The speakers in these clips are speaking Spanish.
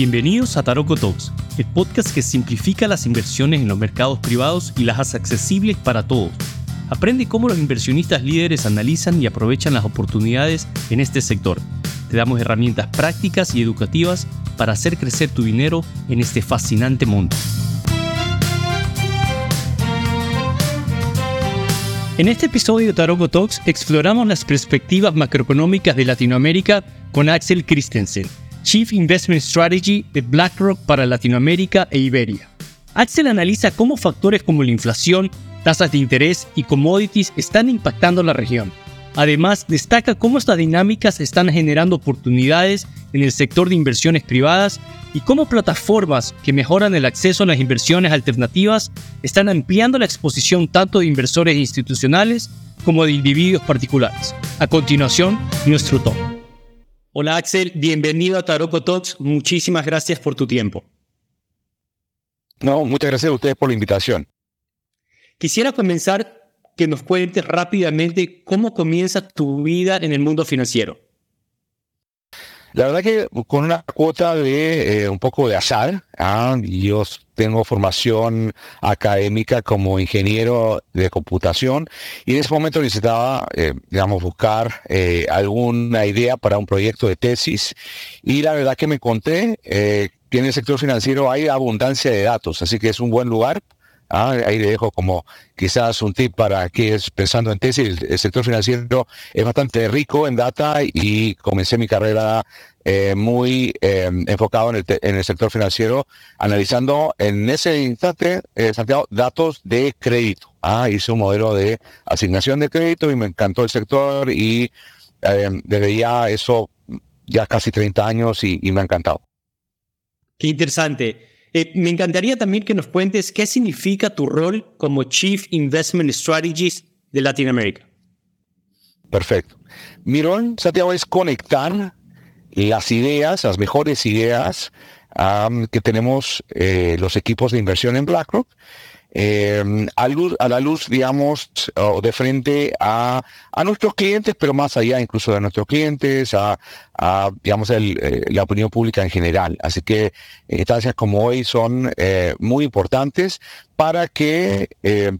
Bienvenidos a Taroco Talks, el podcast que simplifica las inversiones en los mercados privados y las hace accesibles para todos. Aprende cómo los inversionistas líderes analizan y aprovechan las oportunidades en este sector. Te damos herramientas prácticas y educativas para hacer crecer tu dinero en este fascinante mundo. En este episodio de Taroco Talks exploramos las perspectivas macroeconómicas de Latinoamérica con Axel Christensen Chief Investment Strategy de BlackRock para Latinoamérica e Iberia. Axel analiza cómo factores como la inflación, tasas de interés y commodities están impactando la región. Además, destaca cómo estas dinámicas están generando oportunidades en el sector de inversiones privadas y cómo plataformas que mejoran el acceso a las inversiones alternativas están ampliando la exposición tanto de inversores institucionales como de individuos particulares. A continuación, nuestro top. Hola Axel, bienvenido a Taroco Talks. Muchísimas gracias por tu tiempo. No, muchas gracias a ustedes por la invitación. Quisiera comenzar que nos cuentes rápidamente cómo comienza tu vida en el mundo financiero. La verdad que con una cuota de eh, un poco de azar, ¿ah? yo tengo formación académica como ingeniero de computación y en ese momento necesitaba, eh, digamos, buscar eh, alguna idea para un proyecto de tesis y la verdad que me conté que en el sector financiero hay abundancia de datos, así que es un buen lugar Ah, ahí le dejo como quizás un tip para que es pensando en tesis. El, sector financiero es bastante rico en data y comencé mi carrera eh, muy em, enfocado en el, sector financiero, analizando en ese instante, eh, Santiago, datos de crédito. Ah, hice un modelo de asignación de crédito y me encantó el sector y em, desde ya eso ya casi 30 años y me ha encantado. Qué interesante. Eh, me encantaría también que nos cuentes qué significa tu rol como Chief Investment Strategist de Latinoamérica. Perfecto. Mi rol, Santiago, es conectar las ideas, las mejores ideas que tenemos eh, los equipos de inversión en BlackRock eh, a, la luz, digamos, de frente a, nuestros clientes, pero más allá incluso de nuestros clientes, a, digamos, eh, la opinión pública en general. Así que instancias como hoy son eh, muy importantes para que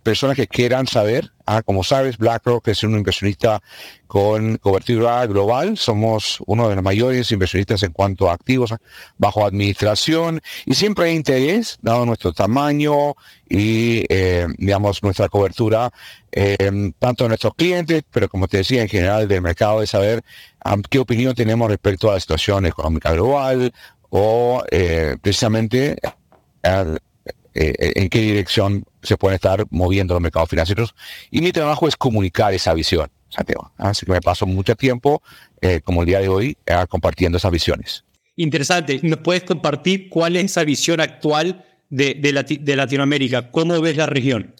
personas que quieran saber Ah, como sabes, BlackRock es un inversionista con cobertura global. Somos uno de los mayores inversionistas en cuanto a activos bajo administración y siempre hay interés, dado nuestro tamaño y, eh, digamos, nuestra cobertura, eh, tanto de nuestros clientes, pero como te decía, en general del mercado, de saber um, qué opinión tenemos respecto a la situación económica global o eh, precisamente en qué dirección se pueden estar moviendo los mercados financieros. Y mi trabajo es comunicar esa visión, Santiago. Así que me paso mucho tiempo, eh, como el día de hoy, eh, compartiendo esas visiones. Interesante. ¿Nos puedes compartir cuál es esa visión actual de, de Latinoamérica? ¿Cómo ves la región?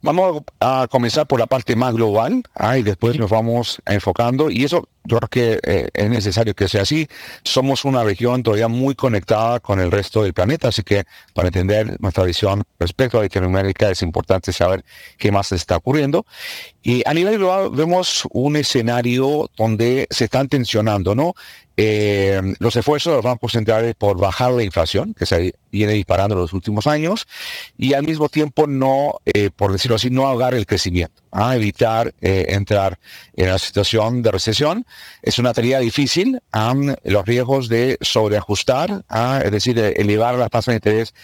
Vamos a comenzar por la parte más global ah, y después nos vamos enfocando y eso yo creo que eh, es necesario que sea así. Somos una región todavía muy conectada con el resto del planeta, así que para entender nuestra visión respecto a Latinoamérica es importante saber qué más está ocurriendo. Y a nivel global vemos un escenario donde se están tensionando, ¿no? Eh, los esfuerzos de los bancos centrales por bajar la inflación, que se viene disparando en los últimos años, y al mismo tiempo no, eh, por decirlo así, no ahogar el crecimiento, a evitar eh, entrar en la situación de recesión. Es una tarea difícil, los riesgos de sobreajustar, es decir, elevar las tasas de interés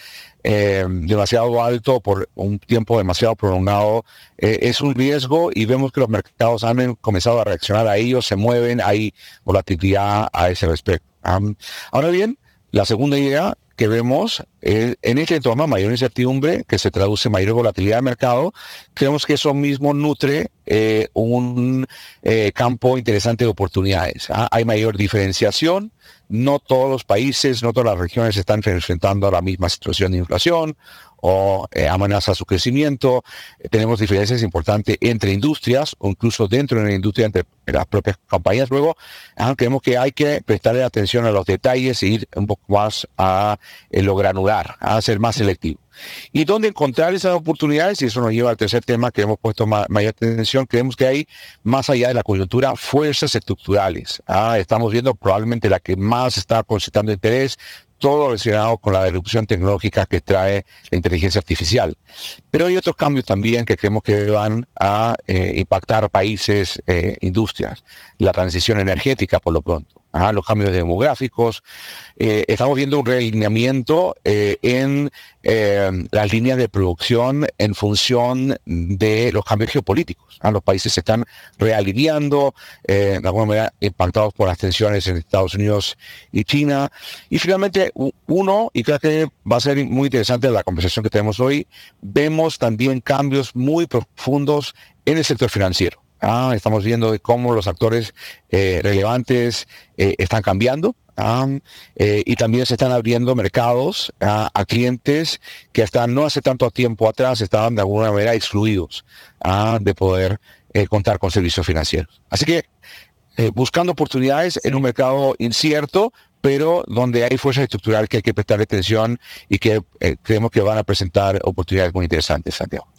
eh, demasiado alto por un tiempo demasiado prolongado eh, es un riesgo y vemos que los mercados han comenzado a reaccionar a ellos, se mueven, hay volatilidad a ese respecto. ahora bien, la segunda idea que vemos eh, en este entorno mayor incertidumbre, que se traduce mayor volatilidad de mercado, creemos que eso mismo nutre eh, un eh, campo interesante de oportunidades. ¿ah? Hay mayor diferenciación, no todos los países, no todas las regiones están enfrentando a la misma situación de inflación o eh, amenaza su crecimiento. tenemos diferencias importantes entre industrias o incluso dentro de la industria entre las propias compañías. Luego, ah, creemos que hay que prestarle atención a los detalles e ir un poco más a lo granular, a ser más selectivo. ¿Y dónde encontrar esas oportunidades? Y eso nos lleva al tercer tema que hemos puesto mayor atención. Creemos que hay, más allá de la coyuntura, fuerzas estructurales. Ah, estamos viendo probablemente la que más está concitando interés, todo relacionado con la erupción tecnológica que trae la inteligencia artificial. Pero hay otros cambios también que creemos que van a eh, impactar países, eh, industrias. La transición energética, por lo pronto los cambios demográficos. Eh, estamos viendo un realineamiento eh, en eh, las líneas de producción en función de los cambios geopolíticos. Los países se están realineando, de alguna manera impactados por las tensiones en Estados Unidos y China. Y finalmente, uno, y creo que va a ser muy interesante la conversación que tenemos hoy, vemos también cambios muy profundos en el sector financiero. Ah, estamos viendo cómo los actores eh, relevantes eh, están cambiando. Ah, eh, y también se están abriendo mercados ah, a clientes que hasta no hace tanto tiempo atrás estaban de alguna manera excluidos de poder contar con servicios financieros. Así que buscando oportunidades en un mercado incierto, pero donde hay fuerza estructural que hay que prestar atención y que creemos que van a presentar oportunidades muy interesantes, Santiago.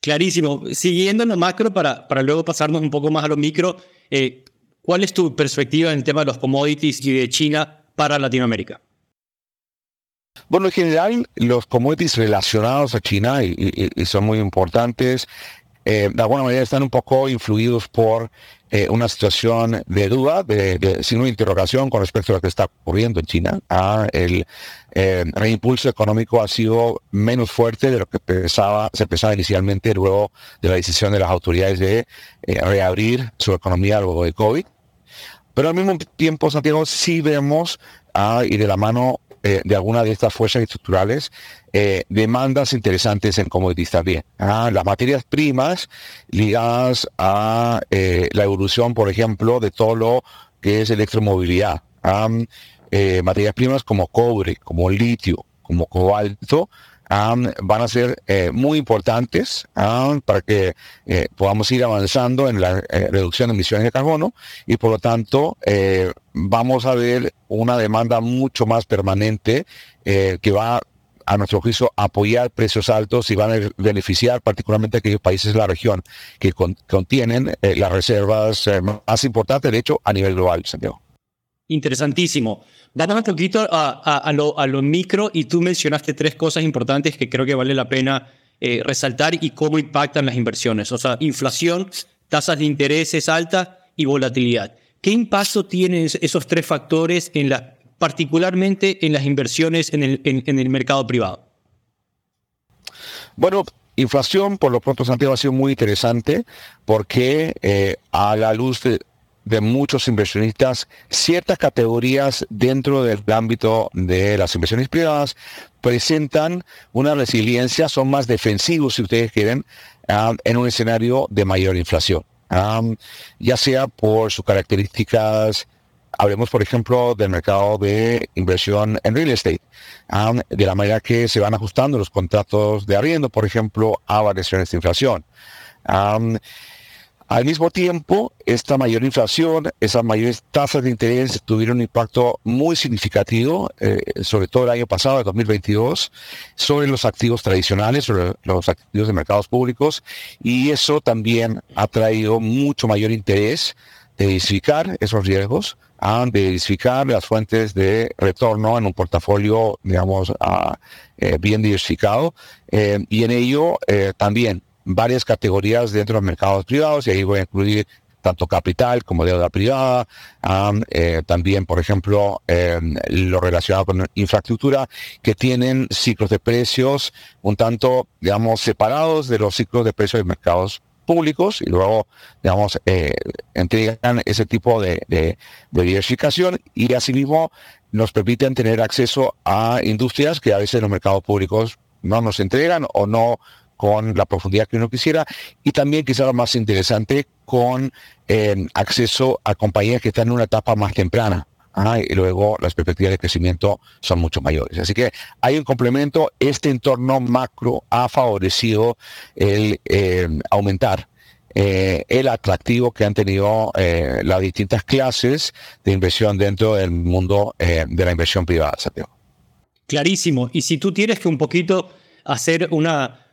Clarísimo. Siguiendo en lo macro, para, para luego pasarnos un poco más a lo micro, eh, ¿cuál es tu perspectiva en el tema de los commodities y de China para Latinoamérica? Bueno, en general, los commodities relacionados a China y, son muy importantes. Eh, de alguna manera están un poco influidos por eh, una situación de duda, de, de, signo de interrogación con respecto a lo que está ocurriendo en China. Ah, el eh, reimpulso económico ha sido menos fuerte de lo que pensaba, se pensaba inicialmente luego de la decisión de las autoridades de eh, reabrir su economía luego de COVID. Pero al mismo tiempo, Santiago, sí vemos, ah, y de la mano eh, de alguna de estas fuerzas estructurales eh, demandas interesantes en commodities también. Ah, las materias primas ligadas a eh, la evolución, por ejemplo, de todo lo que es electromovilidad. Ah, materias primas como cobre, como litio, como cobalto, van a ser eh, muy importantes para que eh, podamos ir avanzando en la eh, reducción de emisiones de carbono y por lo tanto vamos a ver una demanda mucho más permanente que va a nuestro juicio apoyar precios altos y van a beneficiar particularmente a aquellos países de la región que contienen las reservas más importantes, de hecho, a nivel global, Santiago. Interesantísimo. Vamos un poquito a, lo, micro y tú mencionaste tres cosas importantes que creo que vale la pena eh, resaltar y cómo impactan las inversiones. O sea, inflación, tasas de intereses altas y volatilidad. ¿Qué impacto tienen esos tres factores en la, particularmente en las inversiones en el, en, el mercado privado? Bueno, inflación, por lo pronto, Santiago, ha sido muy interesante porque eh, a la luz de, de muchos inversionistas, ciertas categorías dentro del ámbito de las inversiones privadas presentan una resiliencia, son más defensivos, si ustedes quieren, ah, en un escenario de mayor inflación. Ah, ya sea por sus características, hablemos por ejemplo del mercado de inversión en real estate, ah, de la manera que se van ajustando los contratos de arriendo, por ejemplo, a variaciones de inflación. Al mismo tiempo, esta mayor inflación, esas mayores tasas de interés tuvieron un impacto muy significativo, eh, sobre todo el año pasado, el 2022, sobre los activos tradicionales, sobre los activos de mercados públicos, y eso también ha traído mucho mayor interés de diversificar esos riesgos, de diversificar las fuentes de retorno en un portafolio, digamos, eh, bien diversificado, eh, y en ello también varias categorías dentro de los mercados privados y ahí voy a incluir tanto capital como deuda privada, eh, también, por ejemplo, em, lo relacionado con infraestructura, que tienen ciclos de precios un tanto, digamos, separados de los ciclos de precios de mercados públicos y luego, digamos, eh, entregan ese tipo de, de, de, diversificación y asimismo nos permiten tener acceso a industrias que a veces los mercados públicos no nos entregan o no con la profundidad que uno quisiera y también quizá lo más interesante con eh, acceso a compañías que están en una etapa más temprana y luego las perspectivas de crecimiento son mucho mayores. Así que hay un complemento. Este entorno macro ha favorecido el eh, aumentar eh, el atractivo que han tenido las distintas clases de inversión dentro del mundo de la inversión privada, Santiago. Clarísimo. Y si tú tienes que un poquito hacer una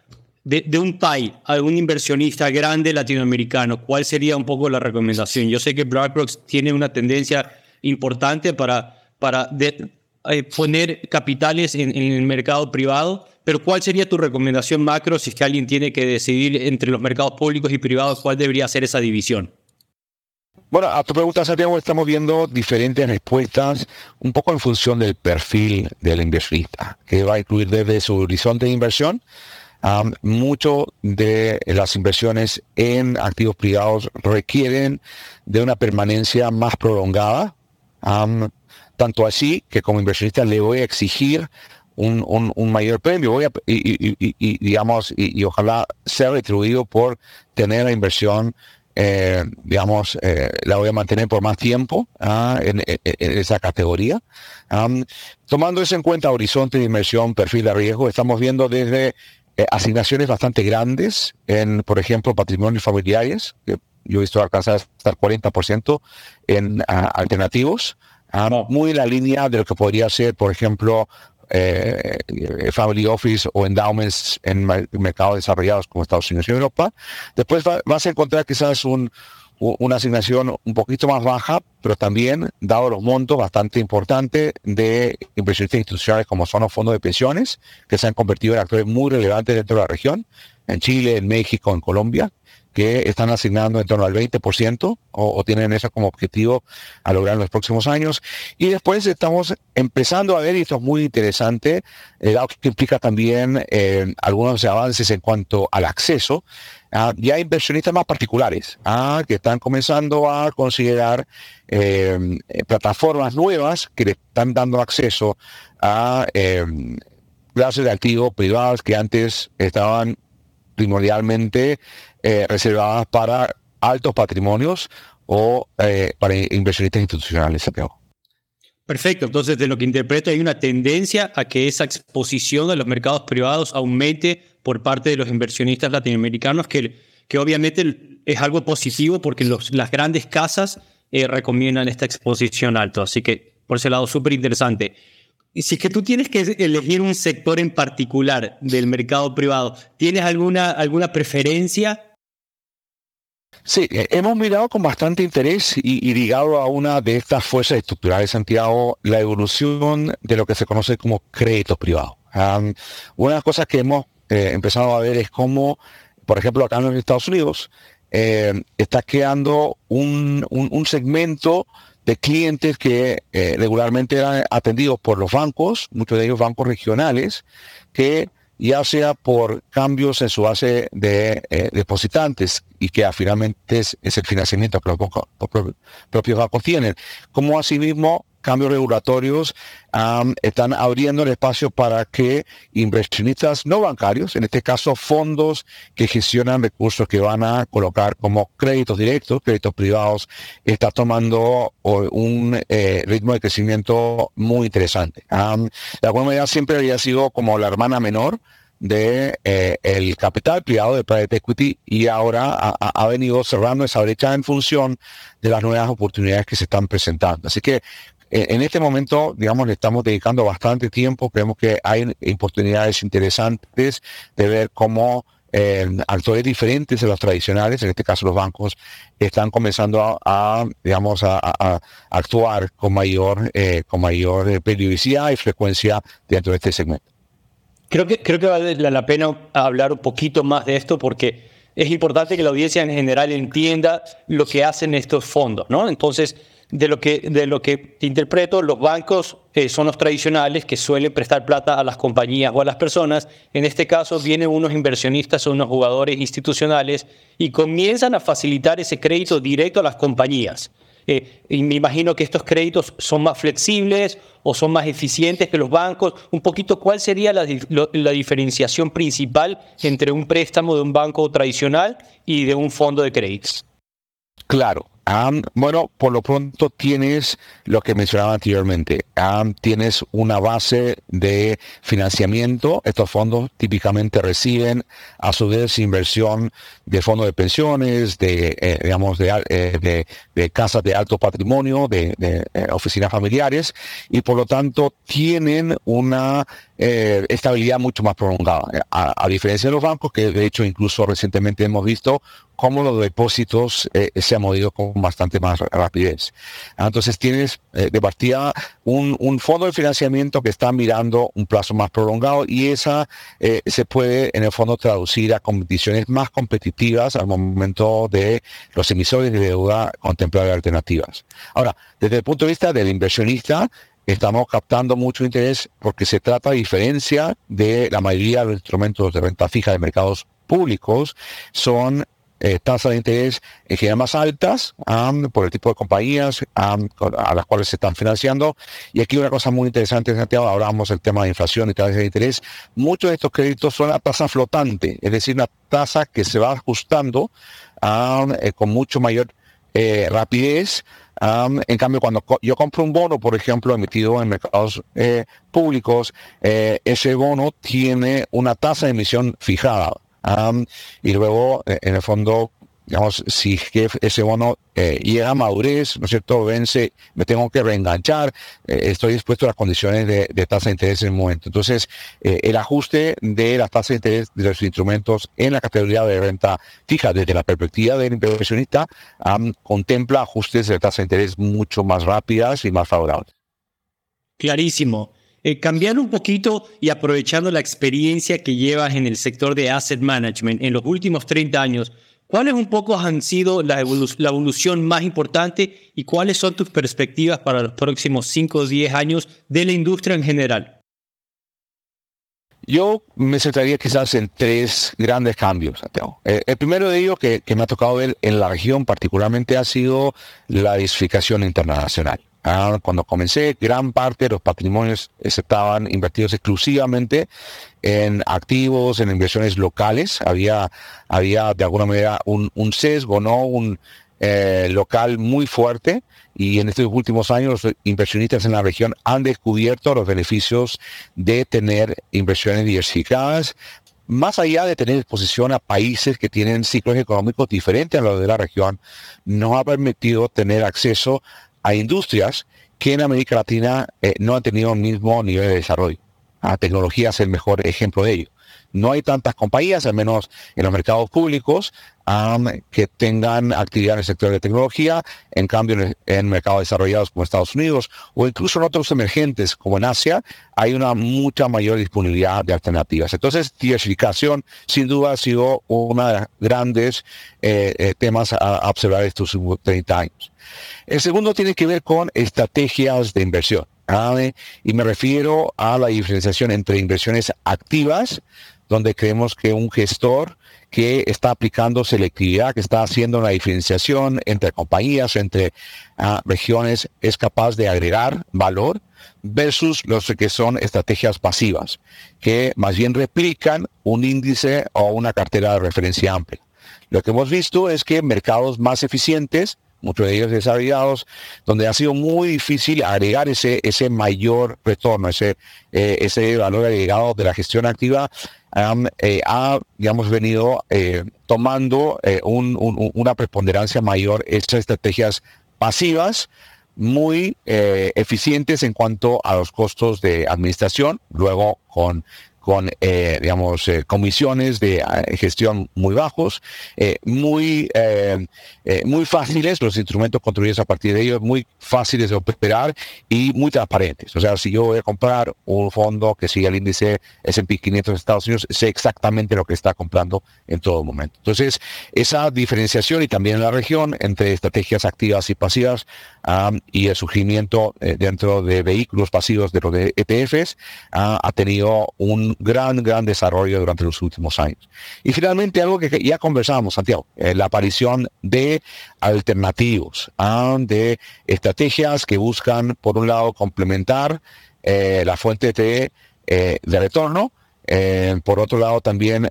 de, un PAI a un inversionista grande latinoamericano, ¿cuál sería un poco la recomendación? Yo sé que BlackRock tiene una tendencia importante para, para eh, poner capitales en, el mercado privado, pero ¿cuál sería tu recomendación macro si es que alguien tiene que decidir entre los mercados públicos y privados cuál debería ser esa división? Bueno, a tu pregunta, Santiago, estamos viendo diferentes respuestas un poco en función del perfil del inversionista, que va a incluir desde su horizonte de inversión mucho de las inversiones en activos privados requieren de una permanencia más prolongada. tanto así que como inversionista le voy a exigir un, mayor premio. Voy y, digamos y, ojalá sea retribuido por tener la inversión eh, digamos eh, la voy a mantener por más tiempo ah, en, esa categoría. Tomando eso en cuenta horizonte de inversión perfil de riesgo estamos viendo desde eh, asignaciones bastante grandes en, por ejemplo, patrimonios familiares, que yo he visto alcanzar hasta el 40% en ah, alternativos, ah, muy en la línea de lo que podría ser, por ejemplo, eh, family office o endowments en mercados desarrollados como Estados Unidos y Europa. Después vas a encontrar quizás un, una asignación un poquito más baja, pero también, dado los montos bastante importantes de inversionistas institucionales como son los fondos de pensiones, que se han convertido en actores muy relevantes dentro de la región, en Chile, en México, en Colombia, que están asignando en torno al 20% o, tienen eso como objetivo a lograr en los próximos años. Y después estamos empezando a ver, y esto es muy interesante, eh, que implica también eh, algunos avances en cuanto al acceso, ah, ya inversionistas más particulares ah, que están comenzando a considerar eh, plataformas nuevas que le están dando acceso a clases de activos privados que antes estaban primordialmente eh, reservadas para altos patrimonios o eh, para inversionistas institucionales, Perfecto, entonces de lo que interpreto hay una tendencia a que esa exposición a los mercados privados aumente por parte de los inversionistas latinoamericanos, que, que obviamente es algo positivo porque las grandes casas eh, recomiendan esta exposición alta, así que por ese lado súper interesante si es que tú tienes que elegir un sector en particular del mercado privado, ¿tienes alguna, alguna preferencia? Sí, eh, hemos mirado con bastante interés y, ligado a una de estas fuerzas estructurales, Santiago, la evolución de lo que se conoce como crédito privado. una de las cosas que hemos eh, a ver es cómo, por ejemplo, acá en los Estados Unidos, eh, está creando un, un segmento de clientes que eh, regularmente eran atendidos por los bancos, muchos de ellos bancos regionales, que ya sea por cambios en su base de eh, depositantes y que finalmente es, el financiamiento que los, los propios bancos tienen, como asimismo cambios regulatorios están abriendo el espacio para que inversionistas no bancarios, en este caso fondos que gestionan recursos que van a colocar como créditos directos, créditos privados, está tomando un eh, ritmo de crecimiento muy interesante. de alguna manera siempre había sido como la hermana menor de eh, el capital privado de private equity y ahora ha, venido cerrando esa brecha en función de las nuevas oportunidades que se están presentando. Así que en este momento, digamos, le estamos dedicando bastante tiempo. Creemos que hay oportunidades interesantes de ver cómo eh, actores diferentes de los tradicionales, en este caso los bancos, están comenzando a, digamos, a, actuar con mayor, eh, con mayor periodicidad y frecuencia dentro de este segmento. Creo que, creo que vale la pena hablar un poquito más de esto porque es importante que la audiencia en general entienda lo que hacen estos fondos, ¿no? Entonces, de lo que, de lo que te interpreto, los bancos eh, son los tradicionales que suelen prestar plata a las compañías o a las personas. En este caso vienen unos inversionistas o unos jugadores institucionales y comienzan a facilitar ese crédito directo a las compañías. Eh, y me imagino que estos créditos son más flexibles o son más eficientes que los bancos. Un poquito, ¿cuál sería la, la diferenciación principal entre un préstamo de un banco tradicional y de un fondo de créditos? Claro, bueno, por lo pronto tienes lo que mencionaba anteriormente. tienes una base de financiamiento. Estos fondos típicamente reciben a su vez inversión de fondos de pensiones, de, eh, digamos, eh, de, casas de alto patrimonio, de, eh, oficinas familiares, y por lo tanto tienen una estabilidad mucho más prolongada. a diferencia de los bancos, que de hecho incluso recientemente hemos visto cómo los depósitos eh, se han movido con bastante más rapidez. Entonces tienes eh, de partida un, fondo de financiamiento que está mirando un plazo más prolongado y esa eh, se puede en el fondo traducir a condiciones más competitivas al momento de los emisores de deuda contemplar alternativas. Ahora, desde el punto de vista del inversionista, estamos captando mucho interés porque se trata, a diferencia de la mayoría de los instrumentos de renta fija de mercados públicos, son eh, tasas de interés en general más altas por el tipo de compañías a las cuales se están financiando. Y aquí una cosa muy interesante, Santiago, hablábamos del tema de inflación y tasas de interés. Muchos de estos créditos son a tasa flotante, es decir, una tasa que se va ajustando eh, con mucho mayor eh, rapidez. en cambio, cuando yo compro un bono, por ejemplo, emitido en mercados públicos, ese bono tiene una tasa de emisión fijada y luego, eh, en el fondo, digamos, si ese bono eh, llega a madurez, ¿no es cierto?, vence, me tengo que reenganchar, eh, estoy dispuesto a las condiciones de, tasa de interés en el momento. Entonces, el ajuste de la tasa de interés de los instrumentos en la categoría de renta fija desde la perspectiva del inversionista contempla ajustes de tasa de interés mucho más rápidas y más favorables. Clarísimo. Eh, cambiando un poquito y aprovechando la experiencia que llevas en el sector de asset management en los últimos 30 años, ¿cuáles un poco han sido la, evolución más importante y cuáles son tus perspectivas para los próximos 5 o 10 años de la industria en general? Yo me centraría quizás en tres grandes cambios, Santiago. Eh, el primero de ellos que, que, me ha tocado ver en la región particularmente ha sido la diversificación internacional. Ah, cuando comencé, gran parte de los patrimonios estaban invertidos exclusivamente en activos, en inversiones locales. Había, había de alguna manera un, sesgo, ¿no? Un eh, local muy fuerte. Y en estos últimos años los inversionistas en la región han descubierto los beneficios de tener inversiones diversificadas, más allá de tener exposición a países que tienen ciclos económicos diferentes a los de la región, nos ha permitido tener acceso a industrias que en América Latina eh, no han tenido el mismo nivel de desarrollo. La tecnología es el mejor ejemplo de ello. No hay tantas compañías, al menos en los mercados públicos, que tengan actividad en el sector de tecnología, en cambio en, mercados desarrollados como Estados Unidos o incluso en otros emergentes como en Asia, hay una mucha mayor disponibilidad de alternativas. Entonces, diversificación sin duda ha sido uno de los grandes eh, eh, temas a, observar estos últimos 30 años. El segundo tiene que ver con estrategias de inversión. Y me refiero a la diferenciación entre inversiones activas, donde creemos que un gestor que está aplicando selectividad, que está haciendo una diferenciación entre compañías, entre ah, regiones, es capaz de agregar valor versus los que son estrategias pasivas, que más bien replican un índice o una cartera de referencia amplia. Lo que hemos visto es que mercados más eficientes muchos de ellos desarrollados, donde ha sido muy difícil agregar ese, ese mayor retorno, ese, eh, ese valor agregado de la gestión activa, eh, ha, digamos, venido eh, tomando una preponderancia mayor estas estrategias pasivas, muy eficientes en cuanto a los costos de administración, luego con con, eh, digamos, eh, comisiones de eh, gestión muy bajos, muy, muy fáciles, los instrumentos construidos a partir de ellos, muy fáciles de operar y muy transparentes. O sea, si yo voy a comprar un fondo que sigue el índice S&P 500 de Estados Unidos, sé exactamente lo que está comprando en todo momento. Entonces, esa diferenciación y también en la región entre estrategias activas y pasivas y el surgimiento dentro de vehículos pasivos de los ETFs ha tenido un gran, gran desarrollo durante los últimos años. Y finalmente algo que ya conversábamos, Santiago, eh, la aparición de alternativos, ah, de estrategias que buscan, por un lado, complementar eh, la fuente de, eh, de retorno, por otro lado, también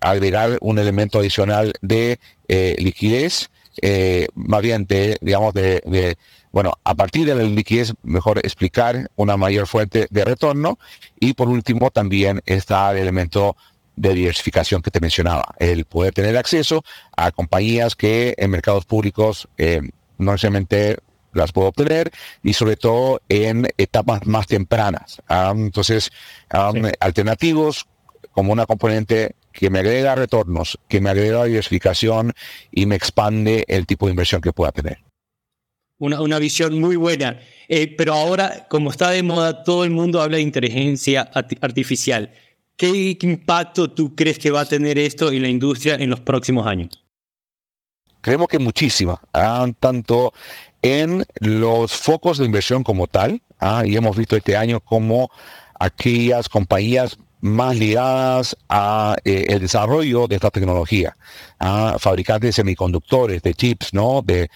agregar un elemento adicional de liquidez eh, más bien de, digamos, de, bueno, a partir de la liquidez, mejor explicar una mayor fuente de retorno. Y por último, también está el elemento de diversificación que te mencionaba, el poder tener acceso a compañías que en mercados públicos eh, no necesariamente las puedo obtener y sobre todo en etapas más tempranas. Ah, entonces, ah, alternativos como una componente que me agrega retornos, que me agrega diversificación y me expande el tipo de inversión que pueda tener. Una, una visión muy buena. Eh, pero ahora, como está de moda, todo el mundo habla de inteligencia artificial. ¿Qué impacto tú crees que va a tener esto en la industria en los próximos años? Creemos que muchísima, tanto en los focos de inversión como tal, ah, y hemos visto este año como aquellas compañías más ligadas a eh, el desarrollo de esta tecnología, ah, fabricantes de semiconductores, de chips, ¿no? De,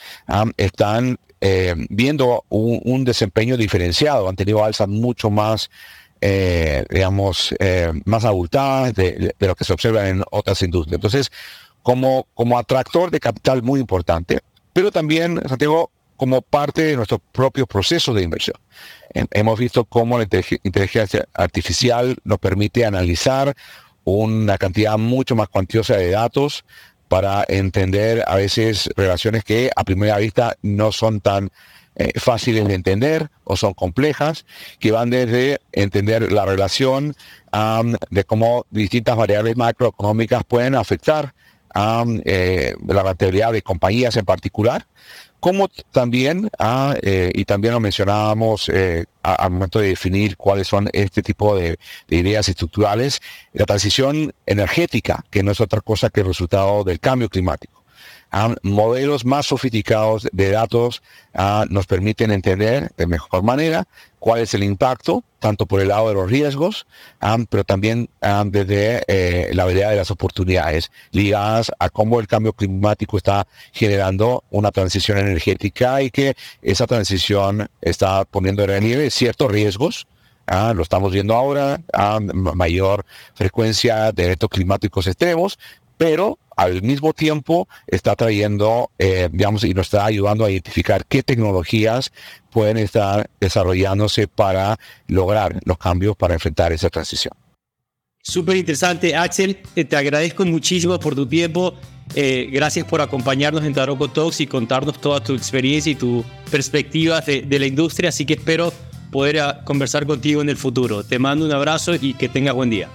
están eh, viendo un, desempeño diferenciado, han tenido alzas mucho más eh, digamos, eh, más abultadas de, lo que se observa en otras industrias. Entonces, como, como atractor de capital muy importante, pero también, Santiago, como parte de nuestro propio proceso de inversión. Hemos visto cómo la inteligencia artificial nos permite analizar una cantidad mucho más cuantiosa de datos para entender a veces relaciones que a primera vista no son tan eh, fáciles de entender o son complejas, que van desde entender la relación de cómo distintas variables macroeconómicas pueden afectar a eh, la rentabilidad de compañías en particular, como también, ah, eh, y también lo mencionábamos al momento de definir cuáles son este tipo de, de, ideas estructurales, la transición energética, que no es otra cosa que el resultado del cambio climático modelos más sofisticados de datos ah, nos permiten entender de mejor manera cuál es el impacto, tanto por el lado de los riesgos, ah, pero también ah, desde eh, la variedad de las oportunidades ligadas a cómo el cambio climático está generando una transición energética y que esa transición está poniendo en relieve ciertos riesgos, lo estamos viendo ahora, mayor frecuencia de eventos climáticos extremos, pero al mismo tiempo está trayendo, eh, digamos, y nos está ayudando a identificar qué tecnologías pueden estar desarrollándose para lograr los cambios para enfrentar esa transición. Súper interesante, Axel. Eh, te agradezco muchísimo por tu tiempo. Eh, gracias por acompañarnos en Taroco Talks y contarnos toda tu experiencia y tu perspectiva de, de la industria. Así que espero poder ah, conversar contigo en el futuro. Te mando un abrazo y que tengas buen día.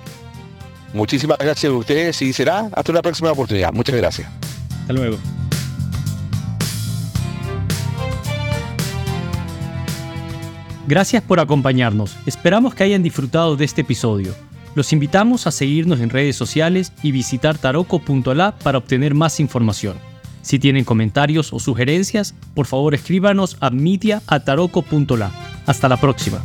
Muchísimas gracias a ustedes y será hasta una próxima oportunidad. Muchas gracias. Hasta luego. Gracias por acompañarnos. Esperamos que hayan disfrutado de este episodio. Los invitamos a seguirnos en redes sociales y visitar taroco.la para obtener más información. Si tienen comentarios o sugerencias, por favor escríbanos a media.taroco.la. Hasta la próxima.